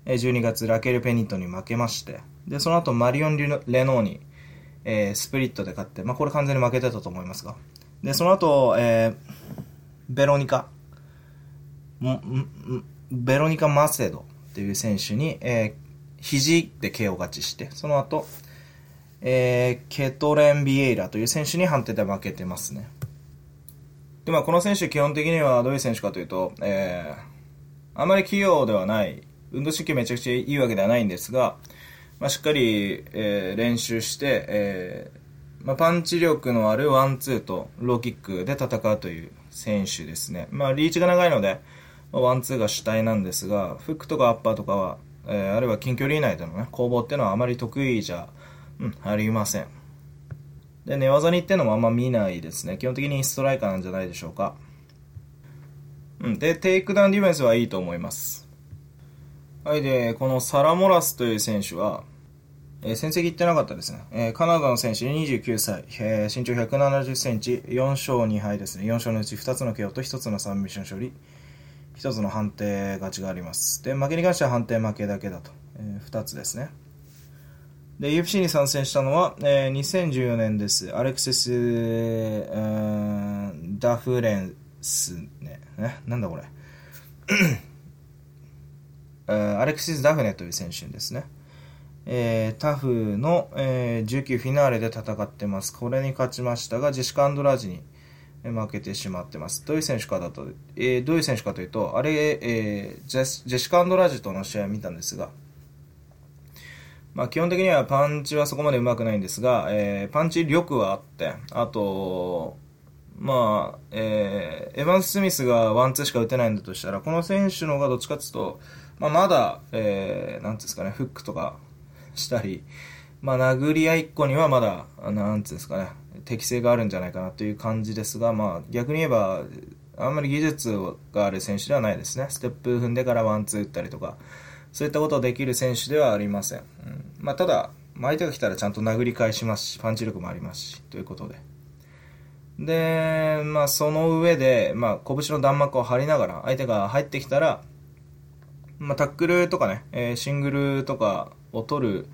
12月、ラケル・ペニットに負けまして、で、その後、マリオン・レノーに、えー、スプリットで勝って、まあ、これ完全に負けてたと思いますが、で、その後、えー、ベロニカ、ベロニカ・マセドっていう選手に、えー、肘で KO 勝ちして、その後、えー、ケトレン・ビエイラという選手に判定で負けてますね。で、まあ、この選手基本的にはどういう選手かというと、えー、あまり器用ではない運動神経めちゃくちゃいいわけではないんですが、まあ、しっかり、えー、練習して、えーまあ、パンチ力のあるワンツーとローキックで戦うという選手ですね。まあ、リーチが長いので、ワンツーが主体なんですが、フックとかアッパーとかは、えー、あるいは近距離以内でのね、攻防っていうのはあまり得意じゃ、うん、ありません。で、寝技にっていうのもあんま見ないですね。基本的にストライカーなんじゃないでしょうか。うん。で、テイクダウンディフェンスはいいと思います。はい。で、このサラ・モラスという選手は、えー、戦績いってなかったですね。えー、カナダの選手29歳、えー、身長170センチ、4勝2敗ですね。4勝のうち2つの KO と1つのサブミッション勝利、1つの判定勝ちがあります。で、負けに関しては判定負けだけだと。えー、2つですね。で、UFC に参戦したのは、えー、2014年です。アレクセス、ダフレンスね。ね、なんだこれ。アレクシス・ダフネという選手ですね。えー、タフの、えー、19フィナーレで戦ってます。これに勝ちましたが、ジェシカ・アンドラージに負けてしまってます。どういう選手かだと、えー、どういう選手かというと、あれ、えー、ジェシカ・アンドラージとの試合を見たんですが、まあ、基本的にはパンチはそこまで上手くないんですが、えー、パンチ力はあって、あと、まあ、えー、エヴァンス・スミスがワンツーしか打てないんだとしたら、この選手の方がどっちかっていうと、まあ、まだ、えー、なんですかね、フックとかしたり、まあ、殴り合いっこにはまだ、なんつうんですかね、適性があるんじゃないかなという感じですが、まあ、逆に言えば、あんまり技術がある選手ではないですね。ステップ踏んでからワンツー打ったりとか、そういったことをできる選手ではありません。うん、まあ、ただ、相手が来たらちゃんと殴り返しますし、パンチ力もありますし、ということで。で、まあ、その上で、まあ、拳の弾幕を張りながら、相手が入ってきたら、まあ、タックルとかね、えー、シングルとかを取る、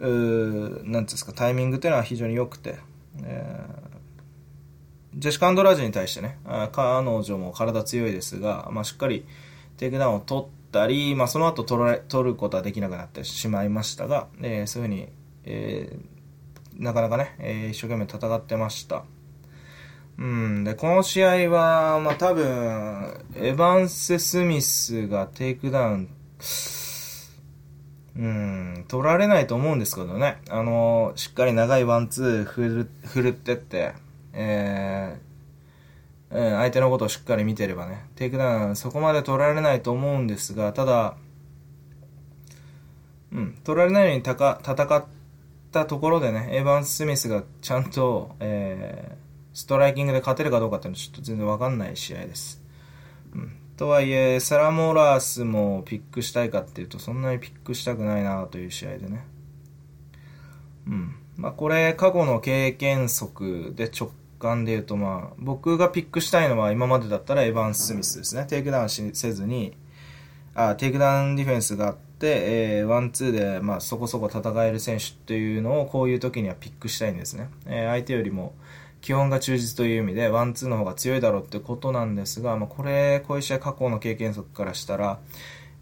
うなんですか、タイミングっていうのは非常に良くて、えー、ジェシカ・アンドラージに対してね、彼女も体強いですが、まあ、しっかりテイクダウンを取ったり、まあ、その後取ら取ることはできなくなってしまいましたが、えー、そういうふうに、えー、なかなかね、えー、一生懸命戦ってました。うん、で、この試合は、まあ、多分、エヴァンス・スミスがテイクダウン、うん、取られないと思うんですけどね。あの、しっかり長いワンツー振る、振るってって、えー、うん、相手のことをしっかり見てればね、テイクダウンそこまで取られないと思うんですが、ただ、うん、取られないように戦ったところでね、エヴァンス・スミスがちゃんと、えー、ストライキングで勝てるかどうかっていうのはちょっと全然わかんない試合です。うん。とはいえ、サラ・モラスもピックしたいかっていうと、そんなにピックしたくないなという試合でね。うん。まあこれ、過去の経験則で直感で言うと、まあ、僕がピックしたいのは今までだったらエヴァン・スミスですね。テイクダウンせずに、あ、テイクダウンディフェンスがあって、えー、ワン、ツーで、まあ、そこそこ戦える選手っていうのを、こういう時にはピックしたいんですね。えー、相手よりも、基本が忠実という意味で、ワンツーの方が強いだろうってことなんですが、まあ、これ、こういう試合過去の経験則からしたら、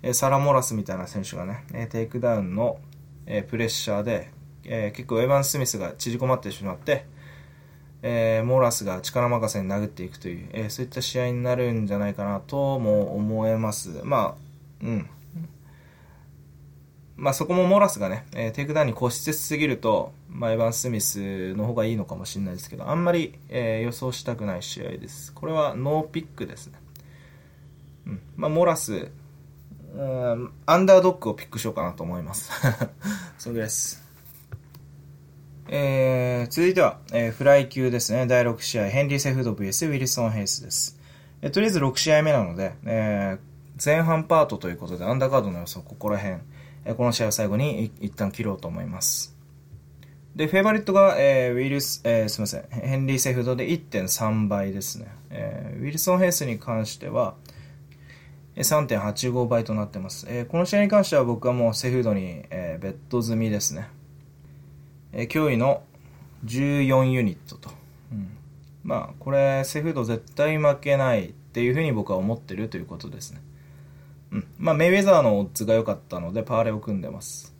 えサラ・モラスみたいな選手がね、えテイクダウンの、えプレッシャーで、え結構エヴァン・スミスが縮こまってしまって、えー、モラスが力任せに殴っていくという、えー、そういった試合になるんじゃないかなとも思えます。まあ、うん。まあそこもモラスがね、えー、テイクダウンに固執しすぎると、まあ、エヴァン・スミスの方がいいのかもしれないですけど、あんまり、えー、予想したくない試合です。これはノーピックですね。うん。まあ、モラス、うん、アンダードッグをピックしようかなと思います。それです。えー、続いては、えー、フライ級ですね。第6試合、ヘンリー・セフード VS ウィルソン・ヘイスです。えー、とりあえず6試合目なので、えー、前半パートということで、アンダーカードの予想、ここら辺、えー、この試合を最後に一旦切ろうと思います。で、フェイバリットが、えー、ウィルス、えー、すみません、ヘンリー・セフドで1.3倍ですね。えー、ウィルソン・ヘイスに関しては、3.85倍となってます。えー、この試合に関しては僕はもうセフードに、えー、ベッド済みですね。えー、驚異の14ユニットと。うん、まあ、これ、セフード絶対負けないっていうふうに僕は思ってるということですね。うん。まあ、メイウェザーのオッズが良かったので、パーレを組んでます。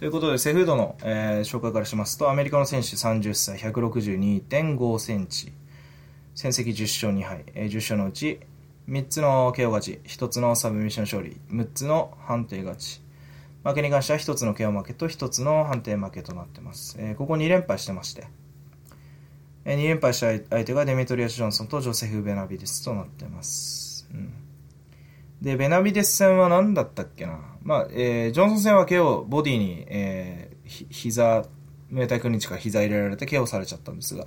ということで、セフードの、えー、紹介からしますと、アメリカの選手30歳、162.5センチ。戦績10勝2敗。えー、10勝のうち、3つの KO 勝ち、1つのサブミッション勝利、6つの判定勝ち。負けに関しては1つの KO 負けと1つの判定負けとなってます。えー、ここ2連敗してまして、えー、2連敗した相手がデメトリアス・ジョンソンとジョセフ・ベナビデスとなってます。うん、で、ベナビデス戦は何だったっけな？まあ、えー、ジョンソン戦は KO、ボディに、えー、ひ膝、明太クリンチか膝入れられて KO されちゃったんですが、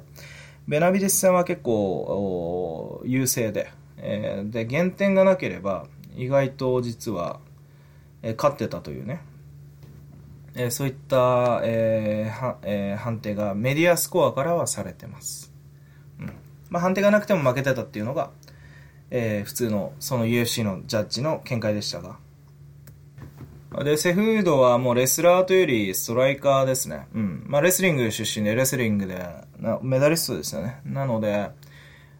ベナビデス戦は結構優勢で、えー、で、減点がなければ、意外と実は、えー、勝ってたというね、えー、そういった、えーはえー、判定がメディアスコアからはされてます。うん。まあ、判定がなくても負けてたっていうのが、えー、普通のその UFC のジャッジの見解でしたが、で、セフードはもうレスラーというよりストライカーですね。うん。まあ、レスリング出身で、レスリングで、メダリストですよね。なので、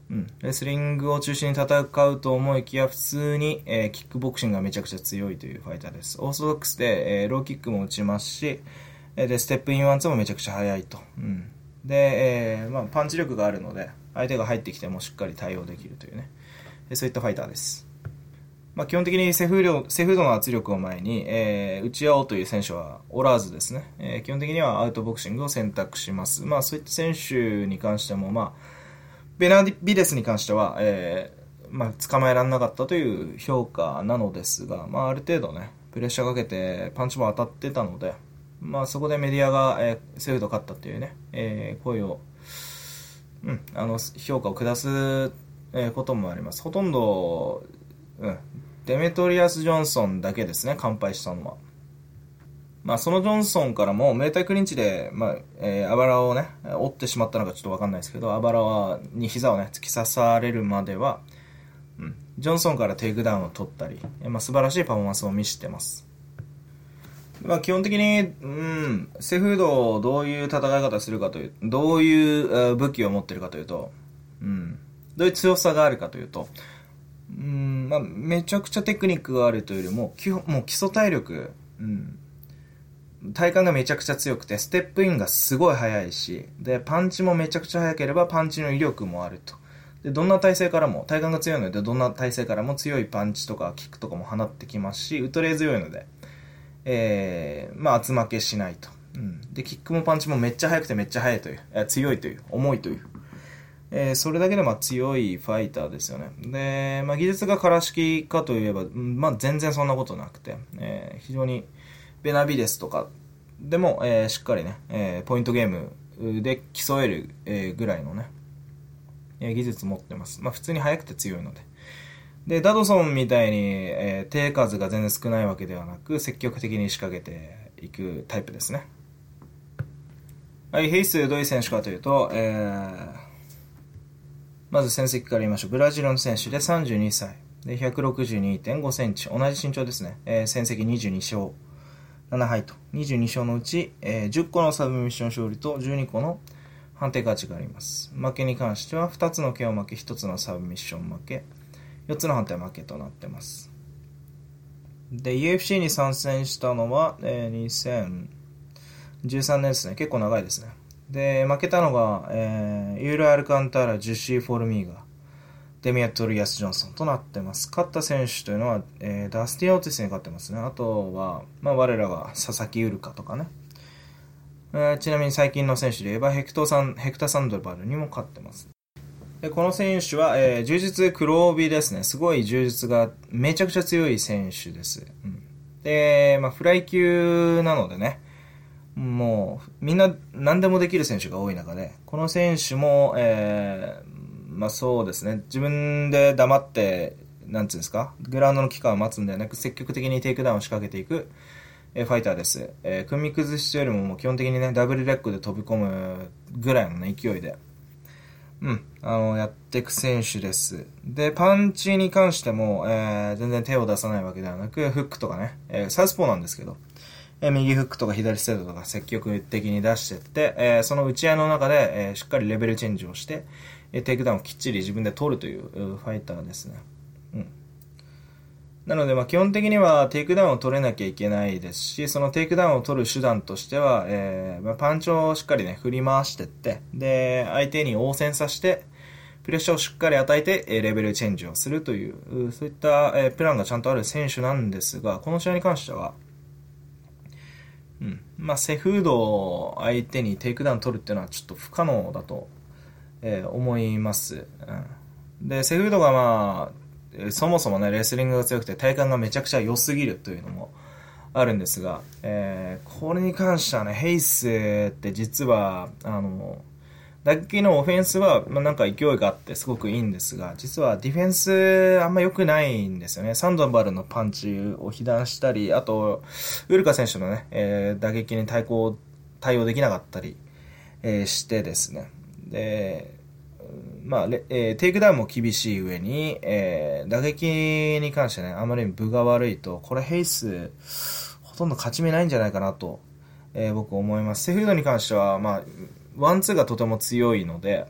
うん。レスリングを中心に戦うと思いきや、普通に、えー、キックボクシングがめちゃくちゃ強いというファイターです。オーソドックスで、えー、ローキックも打ちますし、えー、で、ステップインワンツーもめちゃくちゃ速いと。うん。で、えー、まあ、パンチ力があるので、相手が入ってきてもしっかり対応できるというね。そういったファイターです。まあ、基本的にセフードセフードの圧力を前に、えー、打ち合おうという選手はおらずですね、えー、基本的にはアウトボクシングを選択します。まあ、そういった選手に関しても、まあ、ベナビデスに関しては、えー、まあ、捕まえられなかったという評価なのですが、まあ、ある程度ね、プレッシャーかけてパンチも当たってたので、まあ、そこでメディアが、えー、セフード勝ったというね、えー、声を、うん、あの、評価を下す、えー、こともあります。ほとんど、うん、デメトリアス・ジョンソンだけですね、完敗したのは。まあ、そのジョンソンからも、ムエタイクリンチで、まあ、えー、あばらをね、折ってしまったのかちょっとわかんないですけど、あばらは、に膝をね、突き刺されるまでは、うん、ジョンソンからテイクダウンを取ったり、まあ、素晴らしいパフォーマンスを見せてます。まあ、基本的に、うん、セフードをどういう戦い方するかという、どういう武器を持ってるかというと、うん、どういう強さがあるかというと、うん、まあ、めちゃくちゃテクニックがあるというよりも、基本、もう基礎体力、うん。体幹がめちゃくちゃ強くて、ステップインがすごい速いし、で、パンチもめちゃくちゃ速ければ、パンチの威力もあると。で、どんな体勢からも、体幹が強いので、どんな体勢からも強いパンチとかキックとかも放ってきますし、打とれ強いので、えー、まあ、厚負けしないと。うん。で、キックもパンチもめっちゃ速くてめっちゃ速いという、え強いという、重いという。えー、それだけでまあ強いファイターですよね。で、まあ、技術がからしきかといえば、まあ、全然そんなことなくて、えー、非常にベナビデスとかでも、えー、しっかりね、え、ポイントゲームで競える、え、ぐらいのね、え、技術持ってます。まあ、普通に速くて強いので。で、ダドソンみたいに、えー、手数が全然少ないわけではなく、積極的に仕掛けていくタイプですね。はい、ヘイスどういう選手かというと、えー、まず戦績から言いましょう。ブラジルの選手で32歳。で、162.5センチ。同じ身長ですね。えー、戦績22勝。7敗と。22勝のうち、えー、10個のサブミッション勝利と12個の判定勝ちがあります。負けに関しては2つの KO 負け、1つのサブミッション負け、4つの判定負けとなってます。で、UFC に参戦したのは、えー、2013年ですね。結構長いですね。で、負けたのが、えー、ユーリ・アルカンターラ、ジュシー・フォルミーガ、デメトリアス・ジョンソンとなってます。勝った選手というのは、えー、ダスティン・オーティスに勝ってますね。あとは、まあ、我らが佐々木ウルカとかね。えー、ちなみに最近の選手で言えば、ヘクトサン、ヘクタ・サンドバルにも勝ってます。でこの選手は、えー、柔術黒帯ですね。すごい柔術がめちゃくちゃ強い選手です。うん、で、まあ、フライ級なのでね、もう、みんな何でもできる選手が多い中で、この選手も、えー、まあそうですね、自分で黙って、なんていうんですか、グラウンドの機会を待つんではなく、積極的にテイクダウンを仕掛けていく、えー、ファイターです。えー、組み崩しよりももう基本的にね、ダブルレッグで飛び込むぐらいのね、勢いで、うん、あの、やっていく選手です。で、パンチに関しても、えー、全然手を出さないわけではなく、フックとかね、えー、サウスポーなんですけど、え右フックとか左ストレートとか積極的に出してって、えその打ち合いの中で、えしっかりレベルチェンジをして、えテイクダウンをきっちり自分で取るというファイターですね。うん。なので、ま、基本的にはテイクダウンを取れなきゃいけないですし、そのテイクダウンを取る手段としては、えー、ま、パンチをしっかりね、振り回してって、で、相手に応戦させて、プレッシャーをしっかり与えて、えレベルチェンジをするという、そういった、えプランがちゃんとある選手なんですが、この試合に関しては、まあ、セフード相手にテイクダウン取るっていうのはちょっと不可能だと、えー、思います。うん。で、セフードがまあ、そもそもね、レスリングが強くて体幹がめちゃくちゃ良すぎるというのもあるんですが、えー、これに関してはね、ヘイスって実は、あの、打撃のオフェンスは、まあ、なんか勢いがあってすごくいいんですが、実はディフェンスあんま良くないんですよね。サンドバルのパンチを被弾したり、あと、ウルカ選手のね、えー、打撃に対抗、対応できなかったり、えー、してですね。で、まあ、えー、テイクダウンも厳しい上に、えー、打撃に関してね、あまりに分が悪いと、これヘイス、ほとんど勝ち目ないんじゃないかなと、えー、僕思います。セフードに関しては、まあ、ワンツーがとても強いので、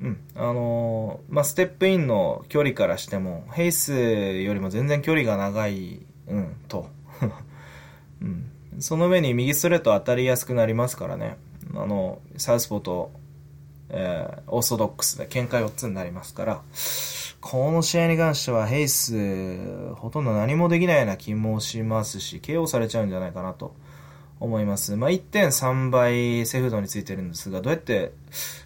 うん、あのー、まあ、ステップインの距離からしても、ヘイスよりも全然距離が長い、うん、と。うん、その上に右ストレート当たりやすくなりますからね。あの、サウスポーと、えー、オーソドックスで喧嘩4つになりますから、この試合に関してはヘイス、ほとんど何もできないような気もしますし、KO されちゃうんじゃないかなと。思います。まあ、1.3倍セフドについてるんですが、どうやって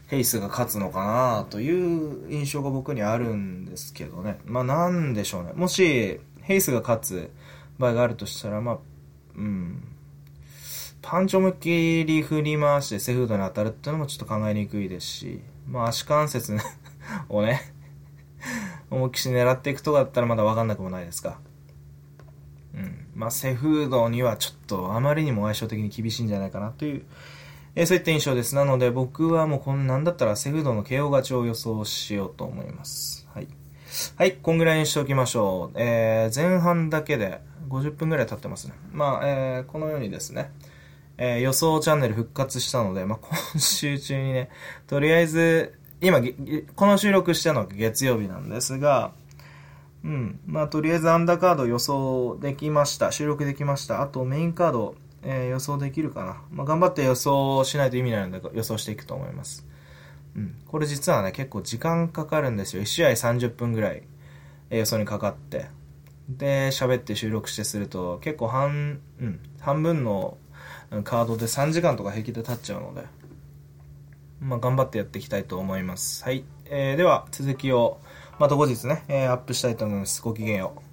ヘイスが勝つのかなという印象が僕にあるんですけどね。まあ、なんでしょうね。もし、ヘイスが勝つ場合があるとしたら、まあ、うん。パンチを思いっきり振り回してセフードに当たるっていうのもちょっと考えにくいですし、まあ足関節をね思いっきり狙っていくとかだったらまだわかんなくもないですか。まあ、セフードにはちょっとあまりにも相性的に厳しいんじゃないかなという、えー、そういった印象です。なので僕はもうこんなんだったらセフードの KO 勝ちを予想しようと思います。はい。はい、こんぐらいにしておきましょう。えー、前半だけで50分ぐらい経ってますね。まあ、えー、このようにですね、えー、予想チャンネル復活したので、まあ、今週中にね、とりあえず、今、この収録したのが月曜日なんですが、うん。まあ、とりあえずアンダーカード予想できました。収録できました。あとメインカード、えー、予想できるかな。まあ、頑張って予想しないと意味ないので予想していくと思います。うん。これ実はね、結構時間かかるんですよ。1試合30分ぐらい、えー、予想にかかって。で、喋って収録してすると、結構半、うん、半分のカードで3時間とか平気で経っちゃうので、まあ、頑張ってやっていきたいと思います。はい。えー、では、続きを、また後日ね、えー、アップしたいと思います。ごきげんよう。